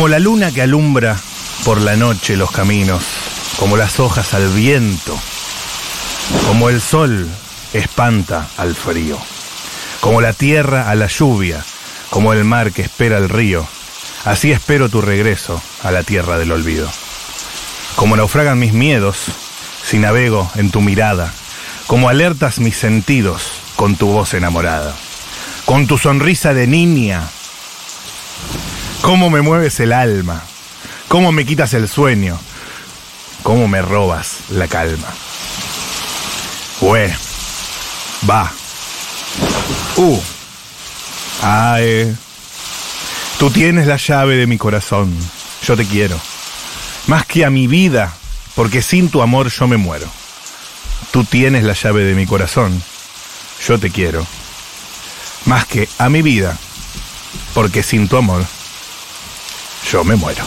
Como la luna que alumbra por la noche los caminos, como las hojas al viento, como el sol espanta al frío, como la tierra a la lluvia, como el mar que espera el río, así espero tu regreso a la tierra del olvido. Como naufragan mis miedos, si navego en tu mirada, como alertas mis sentidos con tu voz enamorada, con tu sonrisa de niña, cómo me mueves el alma, cómo me quitas el sueño, cómo me robas la calma. Ue, va, uh, ae, tú tienes la llave de mi corazón, yo te quiero, más que a mi vida, porque sin tu amor yo me muero. Tú tienes la llave de mi corazón, yo te quiero, más que a mi vida, porque sin tu amor yo me muero.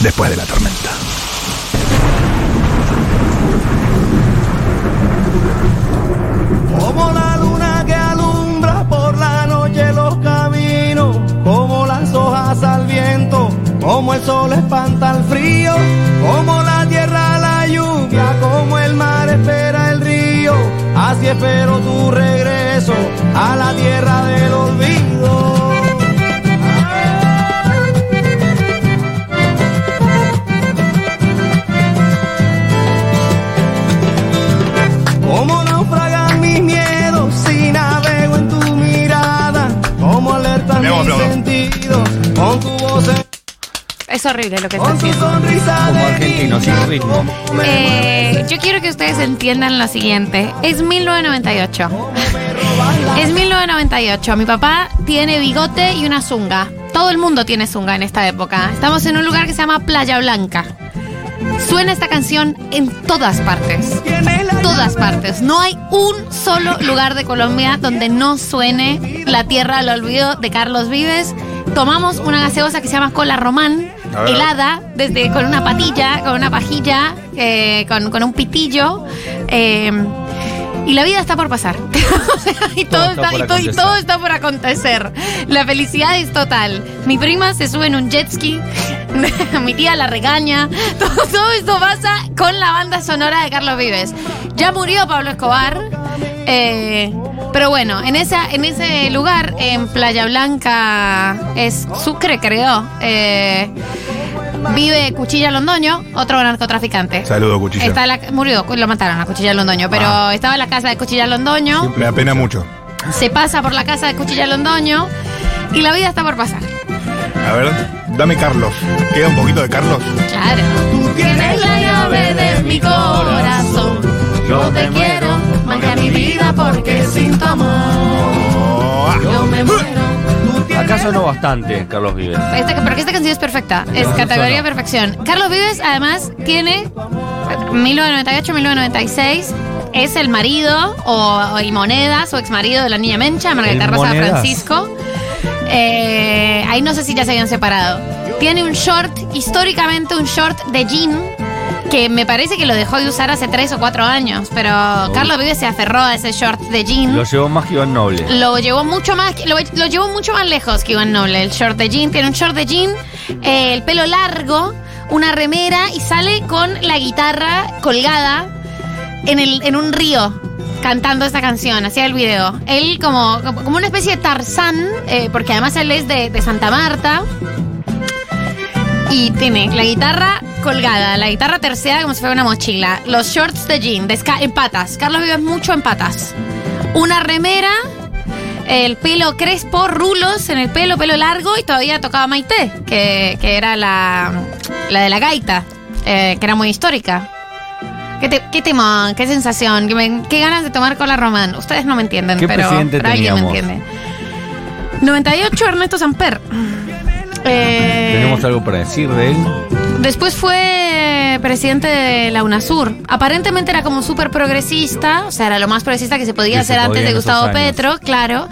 Después de la tormenta. Como la luna que alumbra por la noche los caminos, como las hojas al viento, como el sol espanta el frío, como la tierra la lluvia, como el mar espera el río, así espero tu regreso a la tierra del olvido. Sentidos con tu voz, en- Es horrible lo que está haciendo. sonrisa Como argentino, sin ritmo. Eh, yo quiero que ustedes entiendan lo siguiente. Es 1998. Es 1998. Mi papá tiene bigote y una zunga. Todo el mundo tiene zunga en esta época. Estamos en un lugar que se llama Playa Blanca. Suena esta canción en todas partes. Todas partes. No hay un solo lugar de Colombia donde no suene La Tierra al Olvido de Carlos Vives. Tomamos una gaseosa que se llama Cola Román, helada, desde con una patilla, con una pajilla, eh, con, con un pitillo. eh, y la vida está por pasar. y, todo Todo está y todo- y acontecer. todo está por acontecer. La felicidad es total. Mi prima se sube en un jet ski. Mi tía la regaña. Todo, todo esto pasa con la banda sonora de Carlos Vives. Ya murió Pablo Escobar. eh, pero bueno, en, esa, en ese lugar, en Playa Blanca, es Sucre, creo. eh, vive Cuchilla Londoño, otro narcotraficante. Saludo, cuchillo. Está la- murió, lo mataron a Cuchilla Londoño, pero Ah. estaba en la casa de Cuchilla Londoño, Me apena mucho. se pasa por la casa de Cuchilla Londoño y la vida está por pasar. A ver, dame Carlos. ¿Queda un poquito de Carlos? Claro. Tú tienes la llave de mi corazón. Yo te quiero más que a mi vida porque sin tu amor sonó bastante, Carlos Vives. Esta, porque esta canción es perfecta, es No, categoría sonó. perfección. Carlos Vives además tiene 1998-1996. Es el marido o, y moneda, su ex marido de la niña Mencha, Margarita Rosa Monedas. Francisco. Eh, ahí no sé si ya se habían separado. Tiene un short, históricamente un short de jean, que me parece que lo dejó de usar hace tres o cuatro años, pero Carlos Vives se aferró a ese short de jean. Lo llevó más que Iván Noble. Lo llevó mucho más, lo, lo llevó mucho más lejos que Iván Noble. El short de jean tiene un short de jean, eh, el pelo largo, una remera y sale con la guitarra colgada en, el, en un río cantando esta canción, hacía el video. Él como, como una especie de Tarzán, eh, porque además él es de, de Santa Marta. Y tiene la guitarra colgada, la guitarra terciada como si fuera una mochila, los shorts de jean, de en patas. Carlos vive mucho en patas. Una remera, el pelo crespo, rulos en el pelo, pelo largo y todavía tocaba Maite, que, que era la, la de la gaita, eh, que era muy histórica. ¿Qué, te, qué temón, qué sensación, qué, me- qué ganas de tomar cola román. Ustedes no me entienden, ¿Qué pero, presidente pero alguien me entiende. 98 Ernesto Samper. Eh, ¿Tenemos algo para decir de él? Después fue presidente de la UNASUR. Aparentemente era como súper progresista, o sea, era lo más progresista que se podía Que hacer se antes de Gustavo años. Petro, claro.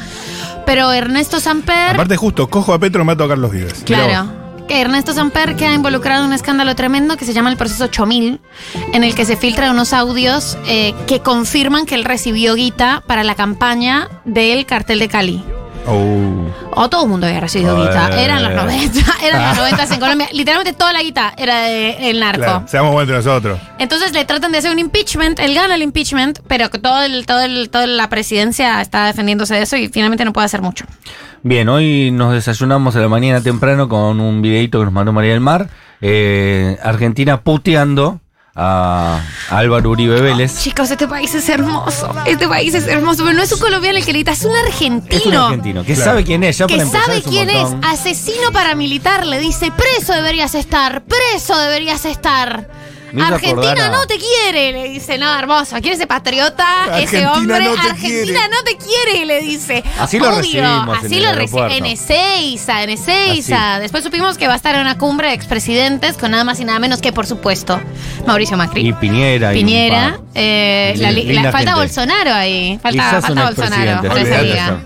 Pero Ernesto Samper, Aparte, justo, cojo a Petro, mato a Carlos Vives. claro, que Ernesto Samper queda involucrado en un escándalo tremendo que se llama el proceso 8000, en el que se filtran unos audios eh, que confirman que él recibió guita para la campaña del cartel de Cali. Oh. O todo el mundo había recibido guita. Eran los 90. Eran los 90 en Colombia. Literalmente toda la guita era del narco. Claro, seamos buenos entre nosotros. Entonces le tratan de hacer un impeachment, él gana el impeachment, pero que todo el, todo el, toda la presidencia está defendiéndose de eso y finalmente no puede hacer mucho. Bien, hoy nos desayunamos a la mañana temprano con un videito que nos mandó María del Mar. eh, Argentina puteando a Álvaro Uribe Vélez. Chicos, este país es hermoso. Este país es hermoso, pero no es un colombiano el que grita, es un argentino. Es un argentino que Claro. sabe quién es, ya que sabe es quién es, asesino paramilitar, le dice, preso deberías estar, preso deberías estar. Me Argentina no te quiere, le dice, no, hermoso, ¿quién es ese patriota? ese Argentina hombre, no te Argentina quiere. no te quiere, le dice. Así lo Obvio, recibimos en así lo reci- aeropuerto. en Ezeiza, en Ezeiza. Después supimos que va a estar en una cumbre de expresidentes con nada más y nada menos que, por supuesto, Mauricio Macri. Y Piñera. y Piñera, eh, la, falta gente. Bolsonaro ahí. Falta, Bolsonaro. se olvídate diga.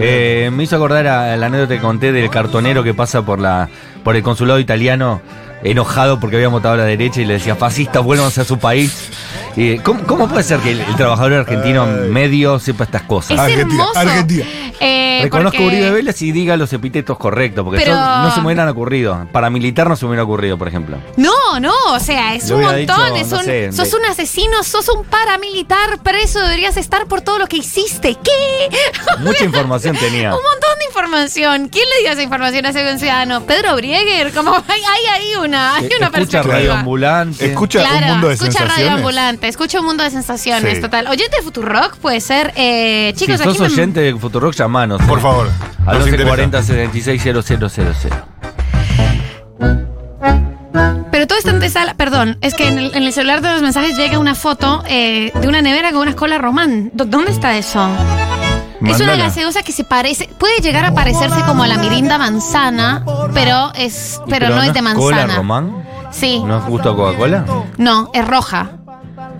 Eh, me hizo acordar a la anécdota que conté del cartonero que pasa por la por el consulado italiano enojado porque había votado a la derecha y le decía fascistas vuelvan a su país. Y, ¿cómo, cómo puede ser que el, el trabajador argentino medio sepa estas cosas? Es Argentina, hermoso. Argentina. Eh, Reconozco a porque- Uribe Vélez y diga los epítetos correctos, porque Pero- no se me hubieran ocurrido. Para militar no se me hubiera ocurrido, por ejemplo. No, no, o sea, es un montón. dicho, es no un- sé, sos de- un asesino, sos un paramilitar, preso, deberías estar por todo lo que hiciste. ¿Qué? Mucha información tenía. Un montón de información. ¿Quién le dio esa información a ese buen ciudadano? ¿Pedro Brieger? Como hay, hay ahí una, hay una Escucha perspectiva. radio ambulante. Escucha Claro, un mundo de escucha Radio sensaciones. Ambulante, escucha un mundo de sensaciones, Sí. total. Oyente de Futurock puede ser. Eh, si chicos, sos aquí me- oyente de Futurock, Por favor. Al nos interesa. 1140 76 000. Pero todo esto antes sala, perdón, es que en el, en el celular de los mensajes llega una foto eh, de una nevera con una cola román. ¿Dó- ¿Dónde está eso? Es una gaseosa que se parece, puede llegar a parecerse como a la mirinda manzana, pero es, ¿Y pero, no es de ¿Cola manzana. Román? Sí, ¿No es justo a Coca-Cola? no, es roja.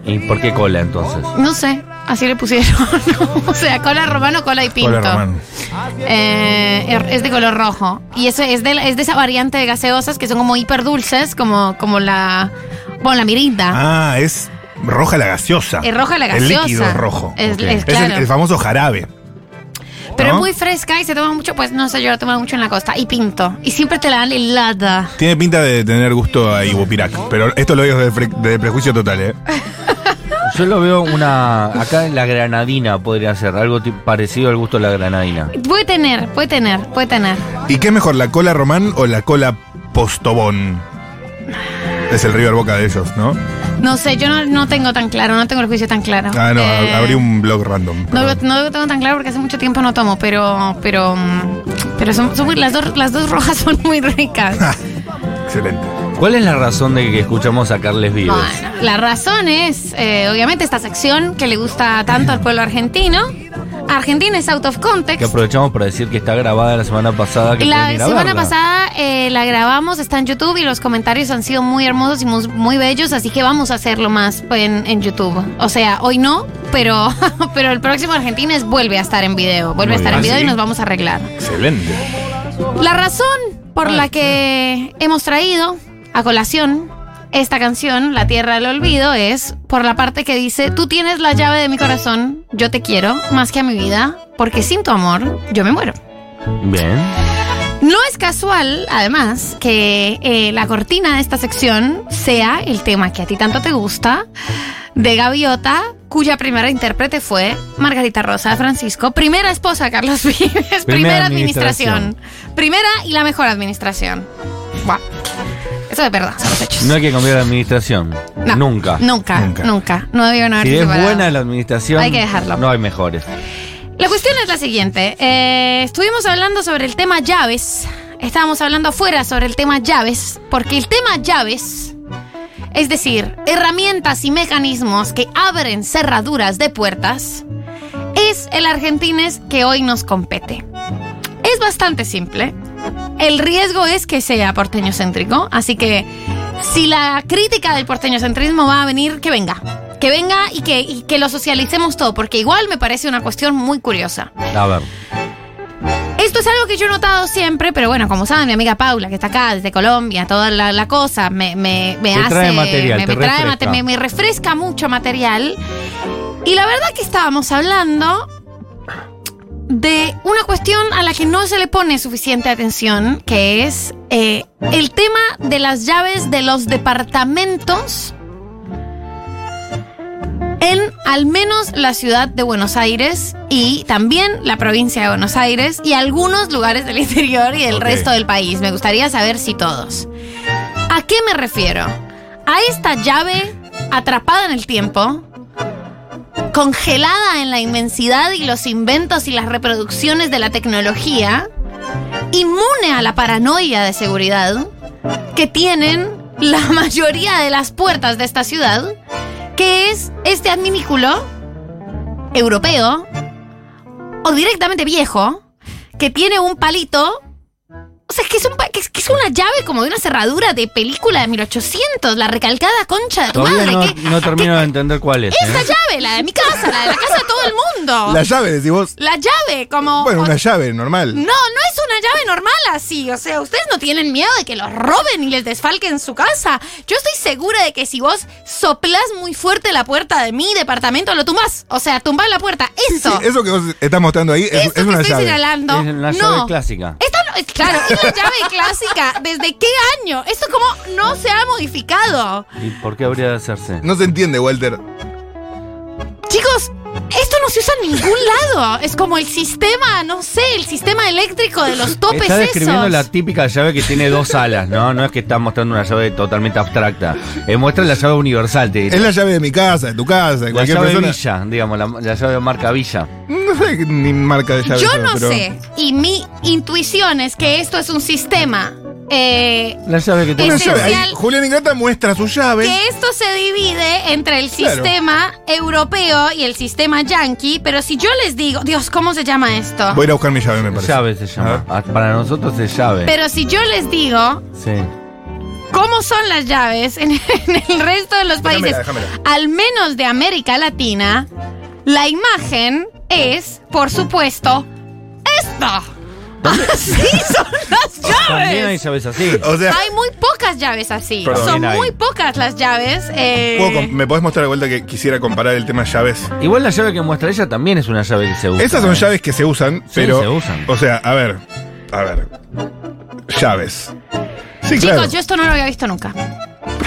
¿Y por qué cola entonces? No sé, así le pusieron. o sea, cola román o cola y pinto. Hola, Román. Eh, er- es de color rojo. Y eso es de, es de esa variante de gaseosas que son como hiper dulces, como, como la. Bueno, la mirinda. Ah, es roja la gaseosa. Es roja la El gaseosa. líquido es rojo. Es- el- el, famoso jarabe. Pero ¿no? es muy fresca y se toma mucho, pues no sé, yo la tomo mucho en la costa. Y pinto. Y siempre te la dan helada. Tiene pinta de tener gusto a Ibupirac. Pero esto lo digo de, de prejuicio total, ¿eh? Yo lo veo una. Acá en la granadina podría ser, algo ti- parecido al gusto de la granadina. Puede tener, puede tener, puede tener. ¿Y qué es mejor, la cola román o la cola postobón? Es el River Boca de ellos, ¿no? No sé, yo no, no tengo tan claro, no tengo el juicio tan claro. Ah, no, Eh, abrí un blog random. No, lo- no lo tengo tan claro porque hace mucho tiempo no tomo, pero pero mm, pero son, son muy- las dos las dos rojas son muy ricas. Excelente. ¿Cuál es la razón de que escuchamos a Carles Vives? Bueno, la razón es, eh, obviamente, esta sección que le gusta tanto al pueblo argentino. Argentina es out of Que context. aprovechamos para decir que está grabada la semana pasada. Que La semana pasada eh, la grabamos, está en YouTube y los comentarios han sido muy hermosos y muy, muy bellos, así que vamos a hacerlo más en, en YouTube. O sea, hoy no, pero, pero el próximo Argentina es, vuelve a estar en video, vuelve Muy a estar bien. en video ¿Ah, y sí? nos vamos a arreglar. Excelente. La razón por la que hemos traído a colación esta canción, La Tierra del Olvido, es por la parte que dice, tú tienes la llave de mi corazón, yo te quiero más que a mi vida, porque sin tu amor yo me muero. Bien. No es casual, además, que eh, la cortina de esta sección sea el tema que a ti tanto te gusta, de Gaviota, cuya primera intérprete fue Margarita Rosa de Francisco, primera esposa de Carlos Vives, primera, administración. Primera y la mejor administración. Buah. Eso de verdad, son los hechos. No hay que cambiar de administración. No, Nunca. Nunca, Nunca. nunca. No debieron haber Si es separado. buena la administración, Hay que dejarlo. no hay mejores. La cuestión es la siguiente. Eh, estuvimos hablando sobre el tema llaves. Estábamos hablando afuera sobre el tema llaves. Porque el tema llaves, es decir, herramientas y mecanismos que abren cerraduras de puertas, es el Argentines que hoy nos compete. Es bastante simple. El riesgo es que sea porteño céntrico, así que si la crítica del porteño centrismo va a venir, que venga. Que venga y que, y que lo socialicemos todo, porque igual me parece una cuestión muy curiosa. A ver. Esto es algo que yo he notado siempre, pero bueno, como saben, mi amiga Paula, que está acá desde Colombia, toda la, la cosa, me, me, me hace. trae material, me, trae refresca. mate- me- me refresca mucho material. Y la verdad que estábamos hablando de una cuestión a la que no se le pone suficiente atención, que es eh, el tema de las llaves de los departamentos en al menos la ciudad de Buenos Aires y también la provincia de Buenos Aires y algunos lugares del interior y del resto del país. Me gustaría saber si todos. ¿A qué me refiero? A esta llave atrapada en el tiempo, congelada en la inmensidad y los inventos y las reproducciones de la tecnología, inmune a la paranoia de seguridad que tienen la mayoría de las puertas de esta ciudad, que es este adminículo europeo o directamente viejo que tiene un palito. O sea, es que es, un pa- que es, que es una llave como de una cerradura de película de 1800, la recalcada concha de tu Todavía madre. no, ¿qué- no termino de entender cuál es. esta ¿eh? llave, la de mi casa, la de la casa de todo el mundo. La llave, decís vos. La llave, como. Bueno, o- una llave normal. No, no es una llave normal así. O sea, ustedes no tienen miedo de que los roben y les desfalquen su casa. Yo estoy segura de que si vos soplás muy fuerte la puerta de mi departamento, lo tumbás. O sea, tumbás la puerta. Eso. Sí, eso que vos estás mostrando ahí es, Eso es que una estoy llave. señalando. Es una no. llave clásica. Esta no, es, claro, es la llave clásica. ¿Desde qué año? Esto como no se ha modificado. ¿Y por qué habría de hacerse? No se entiende, Walter. Chicos, esto no se usa en ningún lado. Es como el sistema, no sé, el sistema eléctrico de los topes Está describiendo esos. la típica llave que tiene dos alas, ¿no? No es que está mostrando una llave totalmente abstracta. Eh, muestra la llave universal, te diría. Es la llave de mi casa, de tu casa, de La cualquier llave persona. Villa, digamos, la, la llave de marca Villa. No sé ni marca de llave. Yo no pero- sé. Y mi intuición es que esto es un sistema. eh, La llave que tiene. Julián Ingrata muestra su llave. que esto se divide entre el Claro. sistema europeo y el sistema yankee. Pero si yo les digo, Dios, ¿cómo se llama esto? Voy a ir a buscar mi llave, me parece. llave se llama. Ah, Para nosotros es llave. Pero si yo les digo Sí. cómo son las llaves en, en el resto de los países, Déjamela, déjamela. al menos de América Latina, la imagen es, por supuesto, esta. Así son las También hay llaves. llaves así. O sea, Hay muy pocas llaves así. Perdón. Son hay. muy pocas las llaves. eh, ¿puedo com- ¿me podés mostrar de vuelta que quisiera comparar el tema llaves? Igual la llave que muestra ella también es una llave que se usa. Esas son ¿eh? llaves que se usan, pero. se usan. O sea, a ver. A ver. Llaves. Sí, Chicos, claro. yo esto no lo había visto nunca.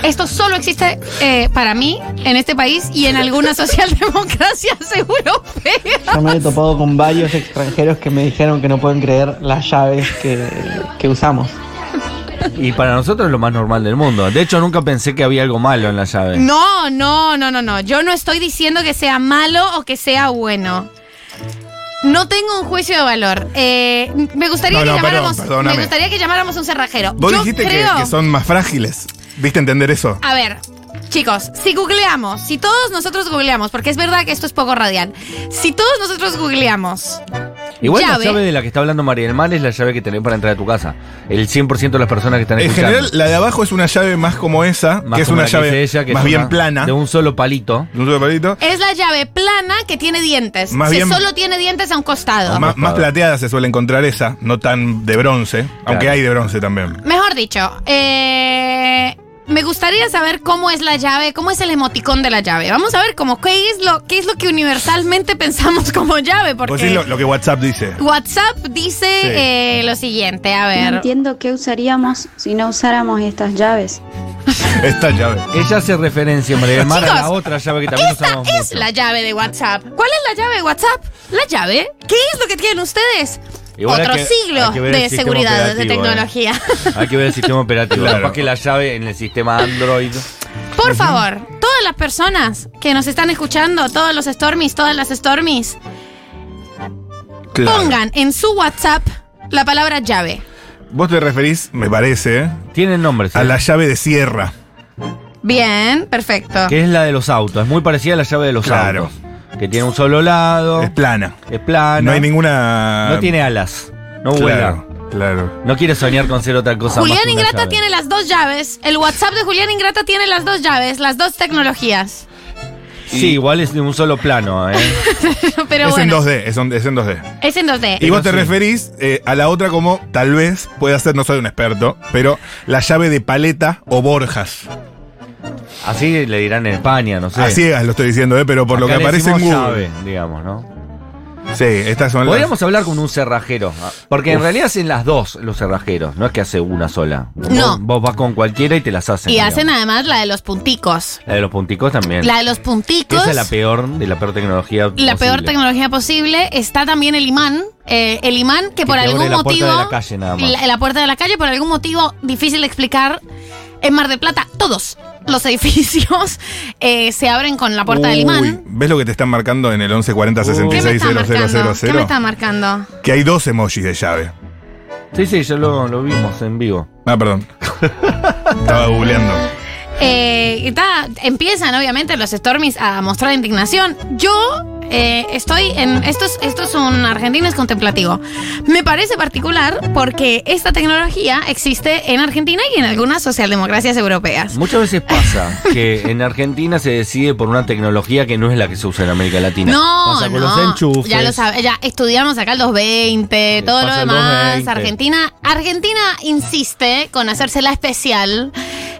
Esto solo existe eh, para mí en este país y en algunas socialdemocracias europeas. Yo me he topado con varios extranjeros que me dijeron que no pueden creer las llaves que, que usamos. Y para nosotros es lo más normal del mundo. De hecho, nunca pensé que había algo malo en la llave. No, no, no, no, no. Yo no estoy diciendo que sea malo o que sea bueno. No tengo un juicio de valor. Eh, me gustaría No, que no, llamáramos. me gustaría que llamáramos un cerrajero. Vos Yo dijiste que, son más frágiles. ¿Viste entender eso? A ver, chicos, si googleamos, si todos nosotros googleamos, porque es verdad que esto es poco radial, si todos nosotros googleamos Igual llave, la llave de la que está hablando María del Mar es la llave que tenés para entrar a tu casa. El 100% de las personas que están En escuchando. general, la de abajo es una llave más como esa, Más que es una la llave dice ella, que más es bien una- plana. De un solo palito. de un solo palito. es la llave plana que tiene dientes. Más si bien- solo tiene dientes a un costado. Más, más plateada se suele encontrar esa, no tan de bronce, aunque hay de bronce también. Mejor dicho, eh, me gustaría saber cómo es la llave, cómo es el emoticón de la llave. Vamos a ver cómo qué es lo, qué es lo que universalmente pensamos como llave, Pues porque es lo, lo que WhatsApp dice. WhatsApp dice Sí. eh, lo siguiente, a No ver. entiendo qué usaríamos si no usáramos estas llaves. Esta llave. Ella hace referencia, María del Mar, a la otra llave que también Esta usamos es mucho. la llave de WhatsApp. ¿Cuál es la llave de WhatsApp? La llave. ¿Qué es lo que tienen ustedes? Igual hay Otro que- siglo hay que ver el de seguridad, de eh. tecnología. Hay que ver el sistema operativo. Claro. Capaz que la llave en el sistema Android. Por favor, todas las personas que nos están escuchando, todos los Stormies, todas las Stormies, Claro. pongan en su WhatsApp la palabra llave. Vos te referís, me parece, Tienen nombres. a ¿eh? la llave de sierra. Bien, perfecto. Que es la de los autos. Es muy parecida a la llave de los Claro. autos. Que tiene un solo lado. Es plana. Es plana. No hay ninguna. No tiene alas. No Claro, vuela. claro. No quiere soñar con ser otra cosa más Julián que una Ingrata llave. tiene las dos llaves. El WhatsApp de Julián Ingrata tiene las dos llaves, las dos tecnologías. Sí, igual es de un solo plano, ¿eh? Pero es bueno, en 2D, es, en- es en 2D. es en 2D. Y vos te sí. referís eh, a la otra como, tal vez, puede ser, no soy un experto, pero la llave de paleta o Borjas. Así le dirán en España, no sé. A ciegas lo estoy diciendo, eh, pero por lo que aparece en Google. llave, digamos, ¿no? Sí, estas son las. Podríamos hablar con un cerrajero. ah, Porque en realidad hacen las dos los cerrajeros. No es que hace una sola. No. Vos, vos vas con cualquiera y te las hacen. Y digamos. hacen además la de los punticos. La de los punticos también. La de los punticos. Esa es la peor de la peor tecnología. La peor posible. tecnología posible. Está también el imán. eh, el imán que, Que por te abre algún la puerta motivo. de la calle nada más. La, la puerta de la calle, por algún motivo difícil de explicar. En Mar del Plata, todos los edificios eh, se abren con la puerta del Uy, imán. ¿Ves lo que te están marcando en el 1140 ¿Qué me 66 está marcando? ¿Qué me 0000? está marcando? Que hay dos emojis de llave. Sí, sí, ya lo, lo vimos en vivo. Ah, perdón. Estaba googleando. Eh, y ta, empiezan obviamente los Stormies a mostrar indignación. Yo eh, estoy en. Esto es, esto es un argentino contemplativo. Me parece particular porque esta tecnología existe en Argentina y en algunas socialdemocracias europeas. Muchas veces pasa que en Argentina se decide por una tecnología que no es la que se usa en América Latina. No, pasa con no. los enchufes. Ya lo sabe, ya estudiamos acá el 220, Sí, todo lo demás. 220. Argentina, Argentina insiste con hacérsela especial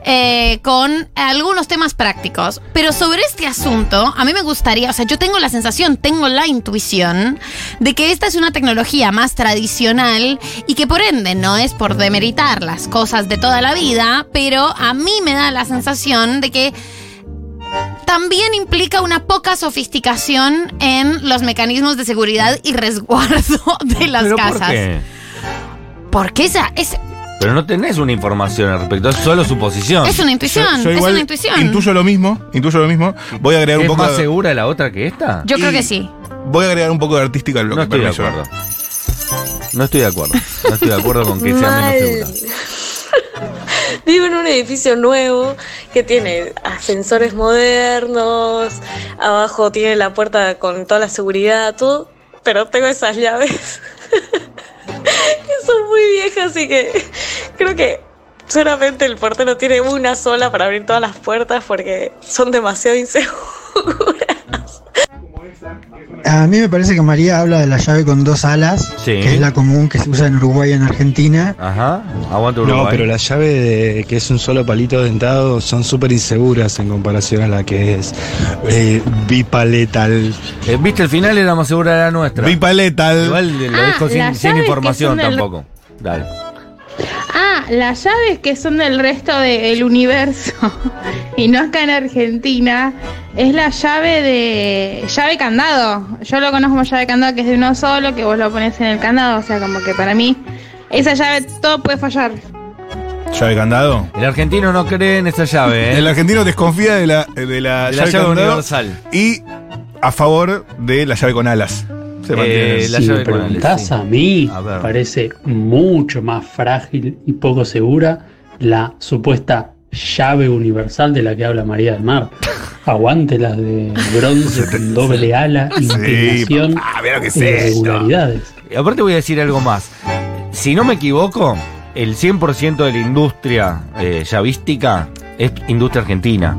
eh, con algunos temas prácticos. Pero sobre este asunto, a mí me gustaría, o sea, yo tengo la sensación, tengo la intuición de que esta es una tecnología más tradicional y que por ende no es por demeritar las cosas de toda la vida, pero a mí me da la sensación de que también implica una poca sofisticación en los mecanismos de seguridad y resguardo de las ¿Pero casas. por qué? Porque esa es, Pero no tenés una información al respecto, es solo suposición. es una intuición. Yo- yo es igual una intuición. Intuyo lo mismo, intuyo lo mismo. Voy a agregar un ¿Es poco más de, segura la otra que esta? Yo creo y- que sí. voy a agregar un poco de artística al No bloque. estoy de acuerdo. No estoy de acuerdo. No estoy de acuerdo con que sea menos segura. Vivo en un edificio nuevo que tiene ascensores modernos, abajo tiene la puerta con toda la seguridad, todo, pero tengo esas llaves que son muy viejas, así que creo que solamente el portero tiene una sola para abrir todas las puertas porque son demasiado inseguras. A mí me parece que María habla de la llave con dos alas, Sí. que es la común que se usa en Uruguay y en Argentina. Ajá, aguanta Uruguay. No, pero la llave de, que es un solo palito dentado son súper inseguras en comparación a la que es eh, bipaletal. Eh, Viste, el final era más segura de la nuestra. Bipaletal. Igual lo Ah, dejo sin, información tampoco. Dale. Ah, las llaves que son del resto del universo y no acá en Argentina es la llave de llave candado. Yo lo conozco como llave candado que es de uno solo, que vos lo pones en el candado, o sea, como que para mí esa llave todo puede fallar. ¿Llave candado? El argentino no cree en esa llave, ¿eh? El argentino desconfía de la, de la, De la llave candado universal. Y a favor de la llave con alas. Se Eh, mantiene. la si llave me con Alex, preguntás sí. a mí, A ver. parece mucho más frágil y poco segura la supuesta llave universal de la que habla María del Mar. Aguante las de bronce con doble ala, inclinación papá, mira lo que es e irregularidades. Y aparte voy a decir algo más. Si no me equivoco, el 100% de la industria eh, llavística es industria argentina.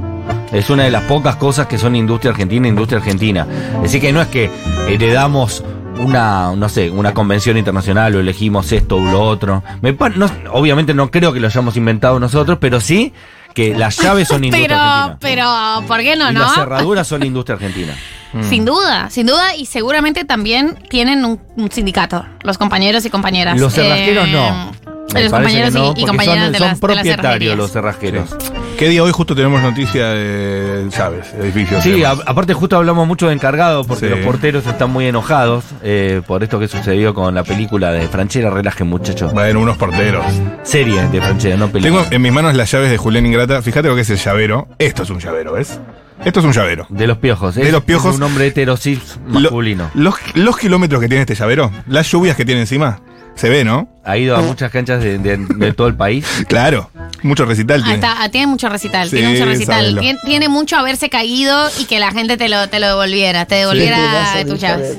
Es una de las pocas cosas que son industria argentina, industria argentina. Así que no es que heredamos una, no sé, una convención internacional o elegimos esto o lo otro. Me no- obviamente no creo que lo hayamos inventado nosotros, pero sí que las llaves son industria Pero, argentina. pero, ¿por qué no, y no? las cerraduras son industria argentina. Sin duda, sin duda, y seguramente también tienen un, un sindicato, los compañeros y compañeras. Los cerrajeros Eh, no. Me Los compañeros no, y- compañeras son, de son las, de las propietarios los cerrajeros. ¿Qué día hoy justo tenemos noticia de llaves, edificios? Sí, a- aparte justo hablamos mucho de encargados porque Sí. los porteros están muy enojados eh, por esto que sucedió con la película de Franchera Relaje Muchacho. Bueno, unos porteros. Serie de Franchera, no película. Tengo en mis manos las llaves de Julián Ingrata. Fíjate lo que es el llavero. Esto es un llavero, ¿ves? Esto es un llavero. De los piojos. De es- los piojos. es un hombre heterosis Lo- masculino. los, los kilómetros que tiene este llavero, las lluvias que tiene encima, se ve, ¿no? Ha ido a muchas canchas de, de- de todo el país. Claro, mucho recital Ah, tiene. está- tiene mucho recital, Sí, tiene mucho recital. sábelo. Tien- Tiene, mucho haberse caído y que la gente te lo, te lo devolviera, te devolviera de tus llaves.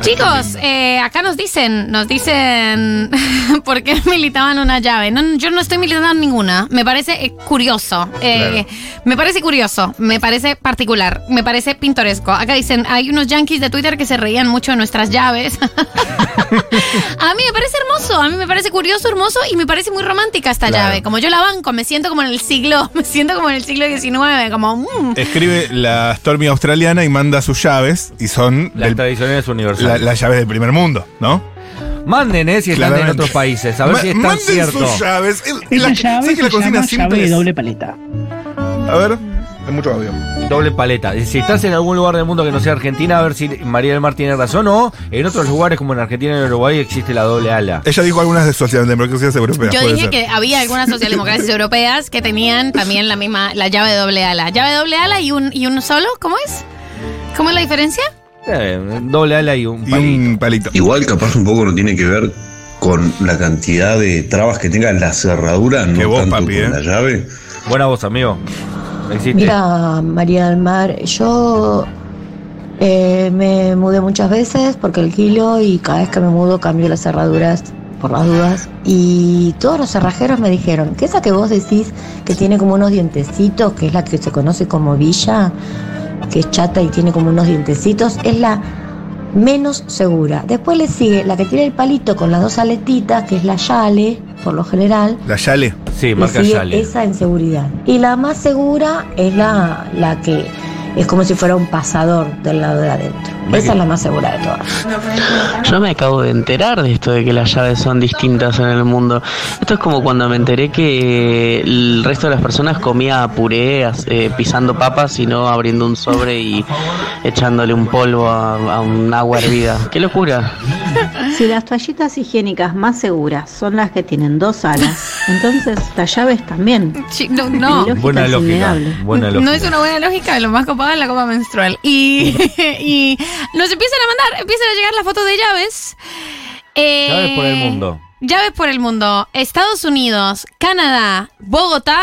Chicos, eh, acá nos dicen, nos dicen por qué militaban una llave. No, yo no estoy militando en ninguna. Me parece eh, curioso. Eh, Me parece curioso, me parece particular, me parece pintoresco. Acá dicen, hay unos yankees de Twitter que se reían mucho de nuestras llaves. A mí me parece hermoso, a mí me parece curioso, hermoso y me parece muy romántica esta Claro. llave. Como yo la banco, me siento como en el siglo, me siento como en el siglo XIX, como mm. Escribe la Stormy australiana y manda sus llaves y son Las del- tradiciones la- universales. las llaves del primer mundo, ¿no? Manden, eh, si están en otros países. A ver Ma- si es tan manden cierto. sus llaves. La- llave ¿sabes que la se consigna llama siempre llave de doble paleta. A ver, hay mucho audio. Doble paleta. Si estás en algún lugar del mundo que no sea Argentina, a ver si María del Mar tiene razón o en otros lugares como en Argentina y en Uruguay existe la doble ala. Ella dijo algunas de socialdemocracias europeas. Yo dije ser. que había algunas socialdemocracias europeas que tenían también la misma, la llave de doble ala. Llave de doble ala y un, y uno solo, ¿cómo es? ¿Cómo es la diferencia? Eh, doble ala y un Y palito. un palito. Igual capaz un poco no tiene que ver con la cantidad de trabas que tenga la cerradura, no Que vos, tanto papi, con eh. la llave. Buena voz, amigo. Existe. Mira, María del Mar, yo eh, me mudé muchas veces porque alquilo y cada vez que me mudo cambio las cerraduras por las dudas. Y todos los cerrajeros me dijeron que esa que vos decís que tiene como unos dientecitos, que es la que se conoce como villa, que es chata y tiene como unos dientecitos, es la menos segura. Después le sigue la que tiene el palito con las dos aletitas, que es la Yale, por lo general. La Yale. Sí, marca sigue Yale. esa en seguridad. Y la más segura es la, la que es como si fuera un pasador del lado de adentro. Esa es la más segura de todas. Yo me acabo de enterar de esto de que las llaves son distintas en el mundo. Esto es como cuando me enteré que el resto de las personas comía puré eh, pisando papas y no abriendo un sobre y echándole un polvo a, a un agua hervida. ¡Qué locura! Si las toallitas higiénicas más seguras son las que tienen dos alas, entonces las llaves también. Sí, no, no. Lógica Buena es lógica. innegable. Buena lógica. No es una buena lógica, lo más copado es la copa menstrual. Y, y nos empiezan a mandar, empiezan a llegar las fotos de llaves. Eh, Llaves por el mundo. Llaves por el mundo. Estados Unidos, Canadá, Bogotá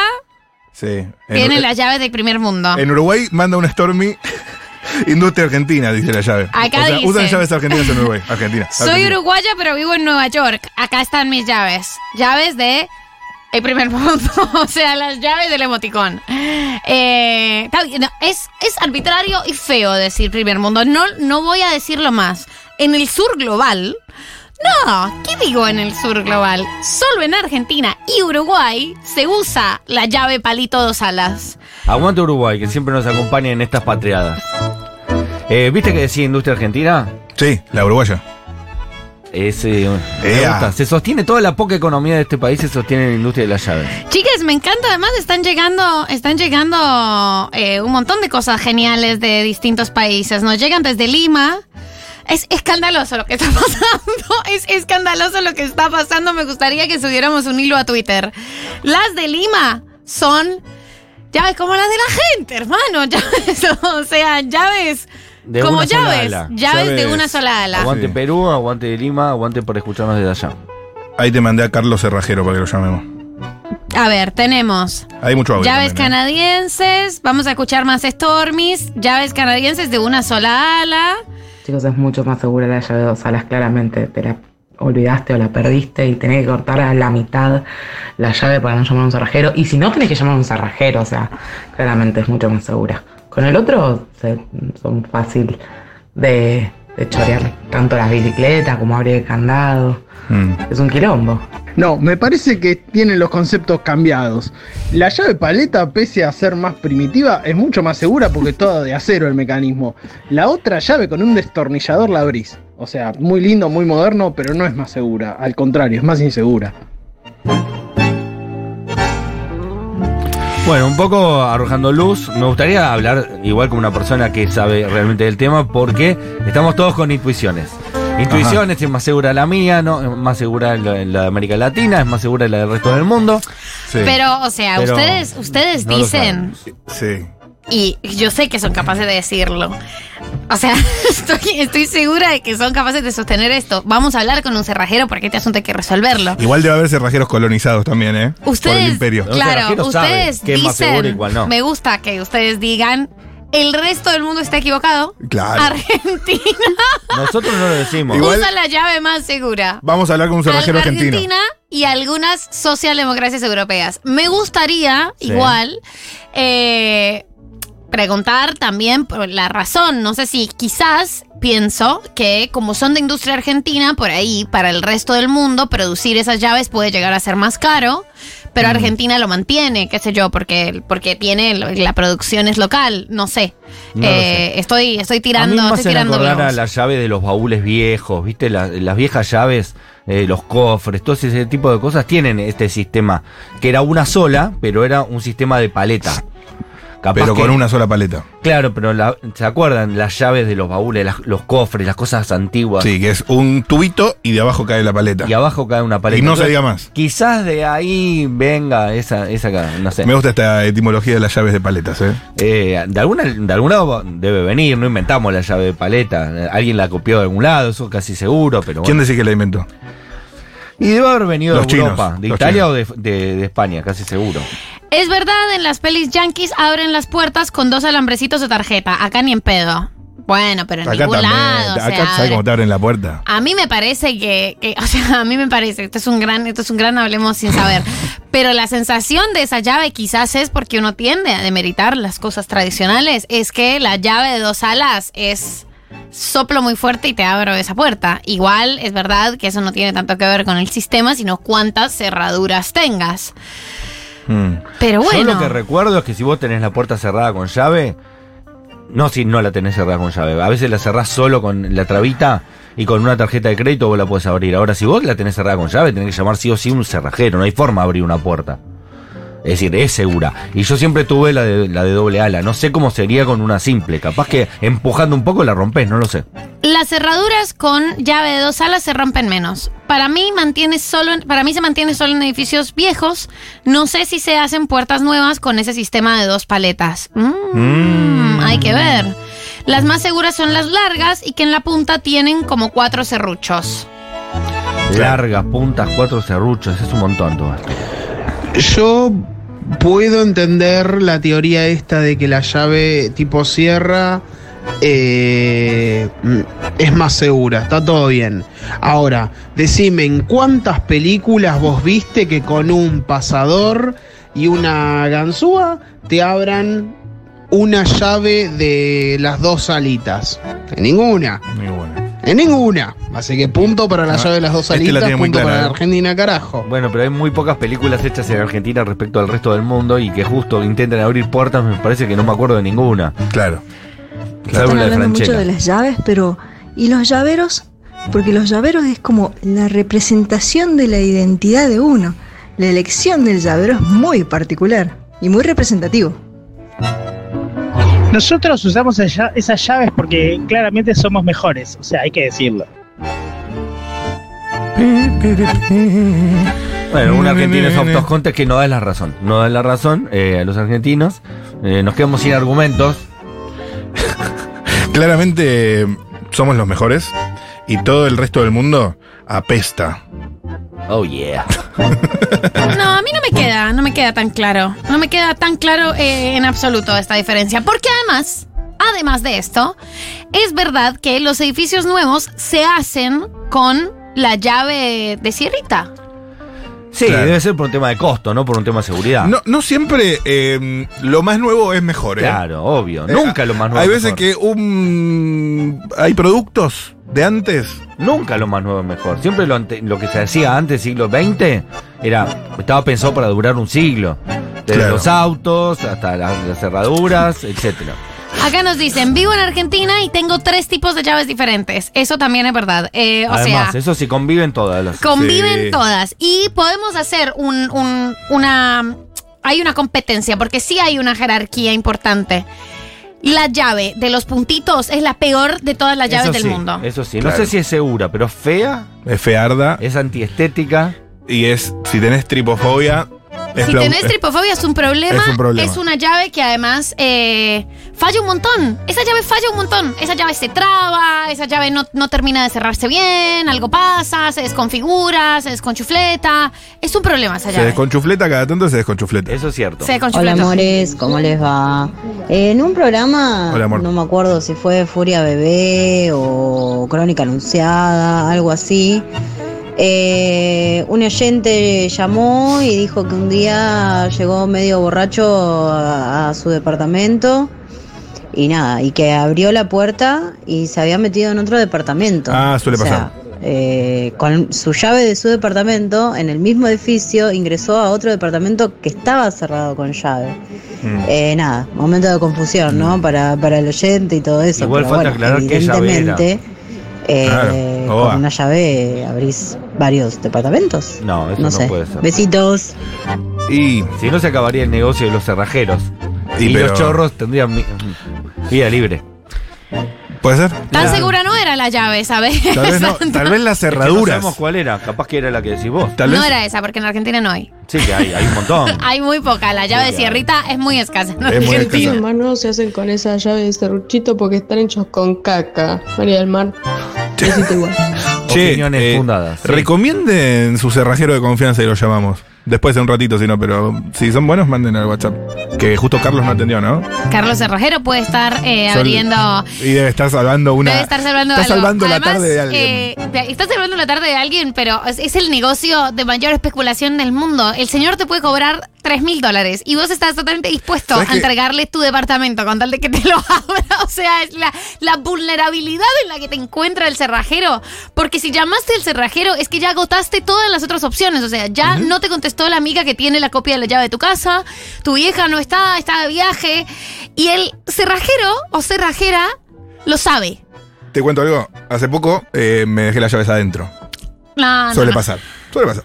Sí. En, tienen las llaves del primer mundo. en Uruguay manda una Stormy. Industria Argentina, dice la llave. Acá o sea, dice. usan llaves argentinas en Uruguay. Argentina. Soy Argentina. uruguaya, pero vivo en Nueva York. Acá están mis llaves. Llaves de el primer mundo. o sea, las llaves del emoticón. Eh, es arbitrario y feo decir primer mundo. No, no voy a decirlo más. En el sur global. No, ¿qué digo en el sur global? Solo en Argentina y Uruguay se usa la llave palito dos alas. Aguante Uruguay, que siempre nos acompaña en estas patriadas. Eh, ¿Viste que decía industria argentina? Sí, la uruguaya. Es, eh, me Ea. gusta. Se sostiene toda la poca economía de este país, se sostiene en la industria de las llaves. Chicas, me encanta. Además, están llegando, están llegando eh, un montón de cosas geniales de distintos países. Nos llegan desde Lima. Es escandaloso lo que está pasando. Es escandaloso lo que está pasando. Me gustaría que subiéramos un hilo a Twitter. Las de Lima son llaves como las de la gente, hermano. Llaves, o sea, llaves De como una sola llaves. ala. Llaves de una sola ala. Aguante Sí. Perú, aguante de Lima, aguante por escucharnos desde allá. Ahí te mandé a Carlos Cerrajero para que lo llamemos. A ver, tenemos Hay mucho audio. Llaves también, ¿eh? canadienses, vamos a escuchar más Stormies, llaves canadienses de una sola ala. Chicos, es mucho más segura la llave de dos alas, claramente. Te la olvidaste o la perdiste y tenés que cortar a la mitad la llave para no llamar a un cerrajero. Y si no, tenés que llamar a un cerrajero, o sea, claramente es mucho más segura. Con el otro se- son fácil de, de chorear tanto las bicicletas como abrir el candado. Mm. Es un quilombo. No, me parece que tienen los conceptos cambiados. La llave paleta, pese a ser más primitiva, es mucho más segura porque es toda de acero el mecanismo. La otra llave con un destornillador la abrís. O sea, muy lindo, muy moderno, pero no es más segura. Al contrario, es más insegura. Bueno, un poco arrojando luz, me gustaría hablar igual como una persona que sabe realmente del tema, porque estamos todos con intuiciones. Intuiciones, es más segura la mía, ¿no? Es más segura la, la de América Latina, es más segura la del resto del mundo. Pero, o sea, Pero ustedes, ustedes no dicen, Sí. Y yo sé que son capaces de decirlo. O sea, estoy, estoy segura de que son capaces de sostener esto. Vamos a hablar con un cerrajero porque este asunto hay que resolverlo. Igual debe haber cerrajeros colonizados también, ¿eh? Por el Ustedes, imperio. claro, ustedes dicen, cuál no. me gusta que ustedes digan, el resto del mundo está equivocado. Claro. Argentina Nosotros no lo decimos. Igual- usa la llave más segura. Vamos a hablar con un cerrajero argentino. Argentina y algunas socialdemocracias europeas. Me gustaría, Sí. igual, eh, preguntar también por la razón. No sé si quizás pienso que como son de industria argentina, por ahí, para el resto del mundo, producir esas llaves puede llegar a ser más caro. Pero Argentina lo mantiene, qué sé yo, porque, porque tiene la producción es local, no sé. No Eh, Estoy, estoy a mí tirando, me estoy tirando a la llave de los baúles viejos, ¿viste? La- las viejas llaves, eh, los cofres, todo ese tipo de cosas tienen este sistema, que era una sola, pero era un sistema de paleta. Capaz Pero con que- una sola paleta. Claro, pero la- ¿se acuerdan? Las llaves de los baúles, las- los cofres, las cosas antiguas. Sí, que es un tubito y de abajo cae la paleta. Y abajo cae una paleta. Y no se Entonces, diga más. Quizás de ahí venga esa, esa no sé. Me gusta esta etimología de las llaves de paletas, ¿eh? Eh, de alguna de algún lado debe venir, no inventamos la llave de paleta. Alguien la copió de algún lado, eso casi seguro, pero ¿Quién decía que la inventó? Y debe haber venido Los de chinos, Europa, de Italia o de, de- de España, casi seguro. Es verdad, en las pelis yankees abren las puertas con dos alambrecitos de tarjeta. Acá ni en pedo. Bueno, pero en Acá ningún también. lado. Acá, ¿sabes cómo te abren la puerta? A mí me parece que, que- o sea, a mí me parece, esto es un gran, esto es un gran hablemos sin saber. Pero la sensación de esa llave quizás es porque uno tiende a demeritar las cosas tradicionales, es que la llave de dos alas es soplo muy fuerte y te abro esa puerta. Igual es verdad que eso no tiene tanto que ver con el sistema, sino cuántas cerraduras tengas. Pero Yo bueno. lo que recuerdo es que si vos tenés la puerta cerrada con llave, no si no la tenés cerrada con llave, a veces la cerrás solo con la trabita y con una tarjeta de crédito vos la podés abrir. Ahora, si vos la tenés cerrada con llave, tenés que llamar sí o sí un cerrajero, no hay forma de abrir una puerta. Es decir, es segura. Y yo siempre tuve la de, la de doble ala. No sé cómo sería con una simple. Capaz que empujando un poco la rompes, no lo sé. Las cerraduras con llave de dos alas se rompen menos. Para mí mantiene solo, en- para mí se mantiene solo en edificios viejos. No sé si se hacen puertas nuevas con ese sistema de dos paletas. Mm, Hay que ver. Las más seguras son las largas y que en la punta tienen como cuatro serruchos. Largas, puntas, cuatro serruchos, es un montón todo esto. Yo puedo entender la teoría esta de que la llave tipo sierra eh, mm, es más segura, está todo bien. Ahora, decime, ¿en cuántas películas vos viste que con un pasador y una ganzúa te abran una llave de las dos alitas? En ninguna. En ninguna. Así que punto para la Ah, llave de las dos este la alitas, tiene muy punto clara, para la. Argentina, carajo. Bueno, pero hay muy pocas películas hechas en Argentina respecto al resto del mundo y que justo intentan abrir puertas, me parece que no me acuerdo de ninguna. Claro. Salvo Están la de hablando mucho de las llaves, pero ¿y los llaveros? Porque los llaveros es como la representación de la identidad de uno. La elección del llavero es muy particular y muy representativo. Nosotros usamos esa- esas llaves porque claramente somos mejores, o sea, hay que decirlo. Bueno, un argentino es autoconte que no da la razón. No da la razón eh, a los argentinos. Eh, nos quedamos sin argumentos. Claramente eh, somos los mejores y todo el resto del mundo apesta. Oh yeah. No, a mí no me queda, no me queda tan claro. No me queda tan claro eh, en absoluto esta diferencia. Porque además, además de esto, es verdad que los edificios nuevos se hacen con la llave de sierrita. Sí, Claro. debe ser por un tema de costo, no por un tema de seguridad. No, no siempre eh, lo más nuevo es mejor, ¿eh? Claro, obvio. Eh, Nunca lo más nuevo Hay es veces mejor. que un hay productos de antes. Nunca lo más nuevo es mejor. Siempre lo, ante- lo que se hacía antes, siglo XX, era, estaba pensado para durar un siglo. Desde Claro. los autos hasta las, las cerraduras, etcétera. Acá nos dicen, vivo en Argentina y tengo tres tipos de llaves diferentes. Eso también es verdad. Eh, o Además, sea, eso sí conviven todas las. conviven Sí. todas. Y podemos hacer un, un- una... Hay una competencia, porque sí hay una jerarquía importante. La llave de los puntitos es la peor de todas las llaves Eso del sí, mundo. Eso sí, Claro. no sé si es segura, pero fea, Es fearda es antiestética. y es, si tenés tripofobia, es Si tenés tripofobia es un problema. Es un problema. Es una llave que además eh, falla un montón. Esa llave falla un montón. Esa llave se traba, esa llave no, no termina de cerrarse bien, algo pasa, se desconfigura, se desconchufleta. Es un problema esa Se llave. desconchufleta cada tanto, se desconchufleta. Eso es cierto. Se desconchufleta. Hola amores, ¿cómo les va? En un programa, Hola, amor. no me acuerdo si fue Furia Bebé o Crónica Anunciada, algo así, eh, un oyente llamó y dijo que un día llegó medio borracho a, a su departamento Y nada, y que abrió la puerta y se había metido en otro departamento. Ah, suele O sea, pasar. eh, con su llave de su departamento, en el mismo edificio, ingresó a otro departamento que estaba cerrado con llave. Mm. Eh, nada, momento de confusión, ¿no? Para, para el oyente y todo eso. Igual pero falta bueno, aclarar qué llave era. Eh, Claro, con una llave abrís varios departamentos. No, eso No no, sé. puede ser. Besitos. Y si no se acabaría el negocio de los cerrajeros. Y Y, pero- los chorros tendrían vida libre. ¿Puede ser? Tan segura no era la llave, ¿sabes? Tal vez no, tal vez las Es que no cerraduras. sabemos cuál era. Capaz que era la que decís vos. Tal no vez. era esa, porque en Argentina no hay. Sí, que hay, hay un montón. Hay muy poca. La llave de Sí, sierrita es muy escasa en Es Argentina. hermanos se hacen con esa llave de serruchito porque están hechos con caca. María del Mar. Igual. Che, Opiniones eh, fundadas. sí. Recomienden su cerrajero de confianza y lo llamamos. Después de un ratito, si no, pero si son buenos, manden al WhatsApp. Que justo Carlos no atendió, ¿no? Carlos Cerrajero puede estar eh, Sol- abriendo. Y debe estar salvando una. Debe estar salvando Está algo. salvando la Además, tarde de alguien. eh, está salvando la tarde de alguien, pero es, es el negocio de mayor especulación del mundo. El señor te puede cobrar 3 mil dólares y vos estás totalmente dispuesto a ¿Sabes qué? entregarle tu departamento con tal de que te lo abra. O sea, es la, la vulnerabilidad en la que te encuentra el cerrajero. Porque si llamaste al cerrajero es que ya agotaste todas las otras opciones. O sea, ya no te contestó la amiga que tiene la copia de la llave de tu casa, tu vieja no está, está de viaje. Y el cerrajero o cerrajera lo sabe. Te cuento algo. Hace poco eh, me dejé las llaves adentro. No, Suele no. pasar. Suele pasar.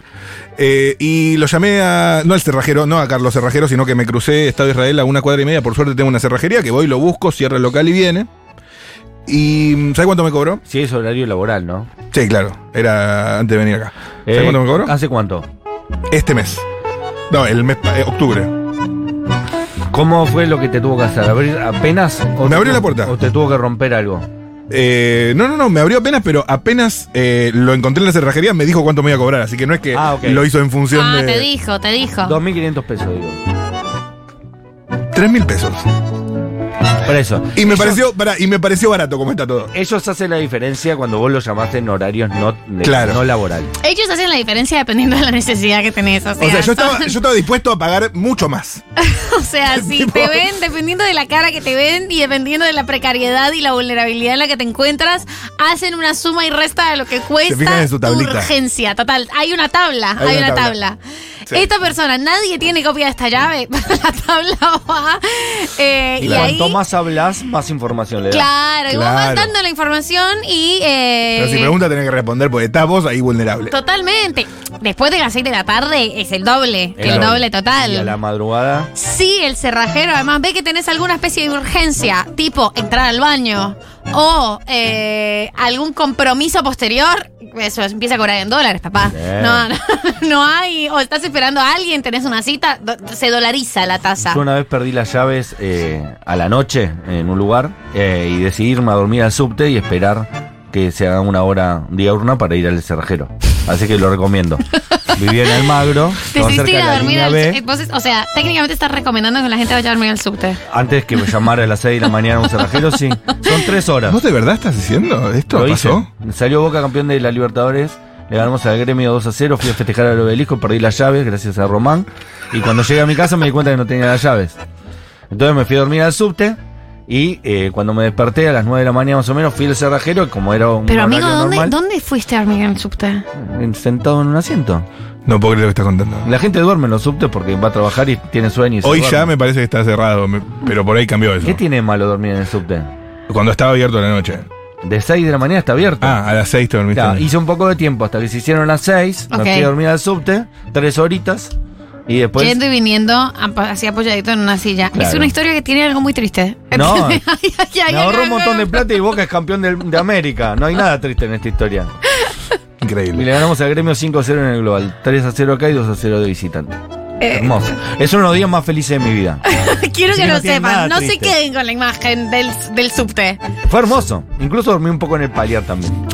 Eh, y lo llamé a. No al cerrajero, no a Carlos Cerrajero, sino que me crucé Estado de Israel a una cuadra y media. Por suerte tengo una cerrajería que voy, lo busco, cierra el local y viene. ¿Y ¿sabes cuánto me cobró? Sí, es horario laboral, ¿no? Sí, claro. Era antes de venir acá. ¿Sabes Eh, cuánto me cobró? ¿Hace cuánto? Este mes. No, el mes. eh, octubre. ¿Cómo fue lo que te tuvo que hacer? ¿Abrir apenas? o Me te- abrió la puerta. ¿O te tuvo que romper algo? Eh, no, no, no, me abrió apenas, pero apenas eh, lo encontré en la cerrajería, me dijo cuánto me iba a cobrar. Así que no es que Ah, ok. lo hizo en función Ah, de. te dijo, te dijo. 2.500 pesos, digo. Tres mil pesos. Por eso. Y me Ellos- pareció, pará, y me pareció barato como está todo. Ellos hacen la diferencia cuando vos los llamaste en horarios no, Claro. no laboral. Ellos hacen la diferencia dependiendo de la necesidad que tenés. O sea, O sea, yo estaba, yo estaba dispuesto a pagar mucho más. o sea, si Tipo- te ven, dependiendo de la cara que te ven y dependiendo de la precariedad y la vulnerabilidad en la que te encuentras, hacen una suma y resta de lo que cuesta fijan en su tablita. urgencia. Total, hay una tabla, hay, una, tabla. Sí. Esta persona, nadie tiene copia de esta llave, la tabla va. eh, Y, y ahí, cuanto más hablas, más información le das. claro, y vos vas Claro. dando la información y... eh, Pero si pregunta tenés que responder porque estás vos ahí vulnerable. Totalmente. Después de las 6 de la tarde es el doble, el, El doble Y a total. la madrugada. Sí, el cerrajero además ve que tenés alguna especie de urgencia, tipo entrar al baño o eh, algún compromiso posterior, eso empieza a cobrar en dólares, papá. Bien. No, no, no hay, o estás esperando a alguien, tenés una cita, do- se dolariza la tasa. Yo una vez perdí las llaves eh, a la noche en un lugar eh, y decidí irme a dormir al subte y esperar que se haga una hora diurna para ir al cerrajero. Así que lo recomiendo. Vivía en Almagro, estaba Decidiste ir a dormir al B. entonces, o sea, técnicamente estás recomendando que la gente vaya a dormir al subte. Antes que me llamara a las 6 de la mañana un cerrajero, sí. Son tres horas. ¿Vos de verdad estás diciendo esto? Lo hice. ¿Pasó? Salió Boca campeón de la Libertadores. Le ganamos al gremio 2 a 0. Fui a festejar al obelisco. Perdí las llaves gracias a Román. Y cuando llegué a mi casa me di cuenta que no tenía las llaves. Entonces me fui a dormir al subte. Y eh, cuando me desperté a las 9 de la mañana más o menos, fui al cerrajero. y Como era un Pero amigo, ¿dónde, normal, ¿dónde fuiste a dormir en el subte? sentado en un asiento. No puedo creer lo que estás contando. La gente duerme en los subtes porque va a trabajar y tiene sueño. y se Hoy duerme. ya me parece que está cerrado, me- pero por ahí cambió eso. ¿Qué tiene de malo dormir en el subte? Cuando estaba abierto a la noche. De 6 de la mañana está abierto. Ah, a las 6 te dormiste. Hice un poco de tiempo hasta que se hicieron las 6. Ok. Me fui a dormir al subte, tres horitas. Y después. Yendo y viniendo así apoyadito en una silla. Claro. Es una historia que tiene algo muy triste. No, Ay, ay, ay, me ahorró un montón de plata y Boca es campeón de, América. No hay nada triste en esta historia. Y Increíble. le ganamos al gremio 5 a 0 en el global. 3 a 0 acá y 2 a 0 de visitante. Eh. Hermoso. Es uno de los días más felices de mi vida. Quiero Así que que lo no sepan. No se triste. queden con la imagen del, del subte. Fue hermoso. Incluso dormí un poco en el paliar también.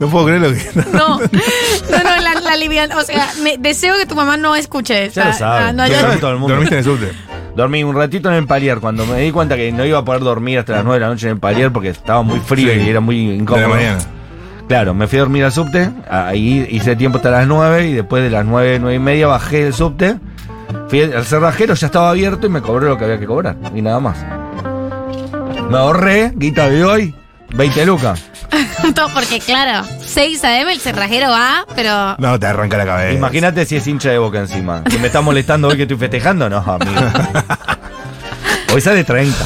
No puedo creer lo que. No, no, no, la, liviana. O sea, me, deseo que tu mamá no escuche. Ya lo sabe. ah, no, el mundo. Dormiste en el subte. Dormí un ratito en el palier cuando me di cuenta que no iba a poder dormir hasta las 9 de la noche en el palier porque estaba muy frío Sí. y era muy incómodo. De la mañana. Claro, me fui a dormir al subte, ahí hice tiempo hasta las 9 y después de las 9, 9 y media bajé del subte Fui al cerrajero, ya estaba abierto y me cobró lo que había que cobrar. Y nada más. Me ahorré, guita de hoy, 20 lucas. Todo porque, claro, 6 AM el cerrajero va, pero. No, te arranca la cabeza. Imagínate si es hincha de boca encima. Que me está molestando hoy que estoy festejando. No, amigo. Hoy sale 30.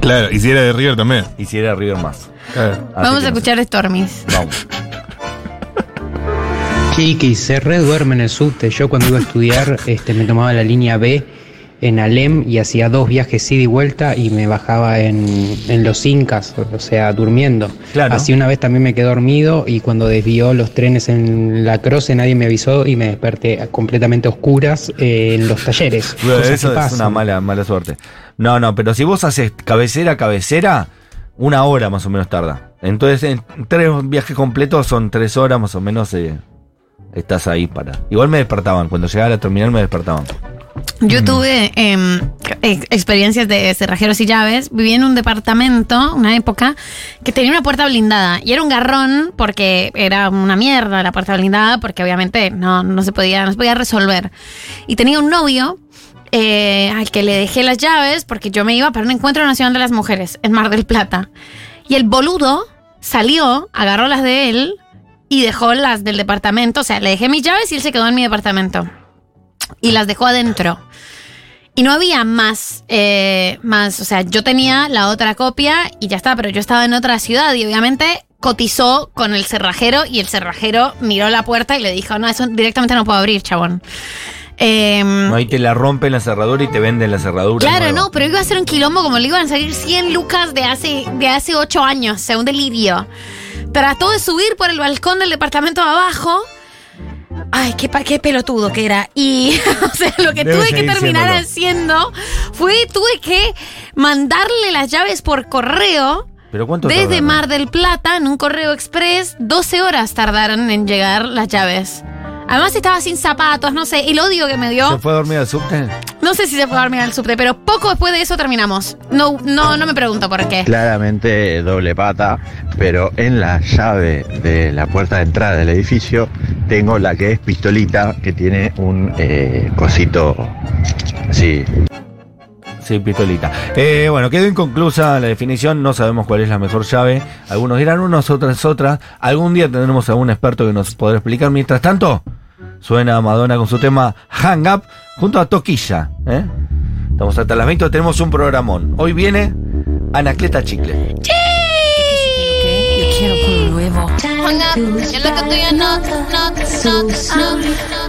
Claro, y si era de River también. Y si era River más. Así Vamos a no escuchar Stormis. Vamos. Chiqui, se reduerme en el subte. Yo cuando iba a estudiar este, me tomaba la línea B en Alem y hacía dos viajes ida y vuelta y me bajaba en, en los Incas, o sea, durmiendo. Claro. Así una vez también me quedé dormido y cuando desvió los trenes en la croce nadie me avisó y me desperté completamente a oscuras eh, en los talleres. Bueno, eso es pasan. una mala, mala suerte. No, no, pero si vos haces cabecera a cabecera, una hora más o menos tarda. Entonces, en tres viajes completos son tres horas más o menos. eh, estás ahí para. Igual me despertaban. Cuando llegaba a la terminal me despertaban. Yo tuve em, ex- experiencias de cerrajeros y llaves. Viví en un departamento, una época, que tenía una puerta blindada. Y era un garrón porque era una mierda la puerta blindada, porque obviamente no, no, se, podía, no se podía resolver. Y tenía un novio eh, al que le dejé las llaves porque yo me iba para un encuentro nacional de las mujeres en Mar del Plata. Y el boludo salió, agarró las de él y dejó las del departamento. O sea, le dejé mis llaves y él se quedó en mi departamento y las dejó adentro. Y no había más, eh, más, o sea, yo tenía la otra copia y ya está, pero yo estaba en otra ciudad y obviamente cotizó con el cerrajero y el cerrajero miró la puerta y le dijo, no, eso directamente no puedo abrir, chabón. No, ahí te la rompen la cerradura y te venden la cerradura. Claro, nueva. no, pero iba a ser un quilombo como le iban a salir 100 lucas de hace, de hace 8 años, o sea, un delirio. Trató de subir por el balcón del departamento de abajo. Ay, qué, pa- qué pelotudo que era. Y, o sea, lo que tuve que terminar haciendo fue, tuve que mandarle las llaves por correo. ¿Pero cuánto Desde tardaron? Mar del Plata, en un correo express, 12 horas tardaron en llegar las llaves. Además estaba sin zapatos, no sé, el odio que me dio. ¿Se fue a dormir al subte? No sé si se puede dormir al subte, pero poco después de eso terminamos. No, no, no me pregunto por qué. Claramente doble pata, pero en la llave de la puerta de entrada del edificio tengo la que es pistolita, que tiene un eh, cosito así. Sí, pistolita. Eh, bueno, quedó inconclusa la definición, no sabemos cuál es la mejor llave. Algunos dirán unos, otras otras. Algún día tendremos algún experto que nos podrá explicar. Mientras tanto, suena Madonna con su tema Hang Up junto a Toquilla. ¿eh? Estamos hasta las 20, tenemos un programón. Hoy viene Anacleta Chicle. Yo quiero con nuevo. Hang up, yo lo que estoy no, no, no, no.